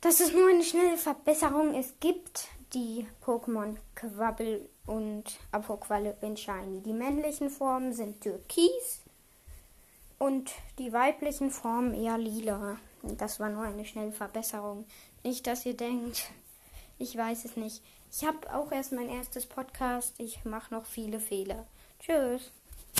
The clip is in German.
Das ist nur eine schnelle Verbesserung. Es gibt die Pokémon Quabbel und Apoqualle in Shiny. Die männlichen Formen sind Türkis und die weiblichen Formen eher lila. Das war nur eine schnelle Verbesserung. Nicht, dass ihr denkt, ich weiß es nicht. Ich habe auch erst mein erstes Podcast. Ich mache noch viele Fehler. Tschüss.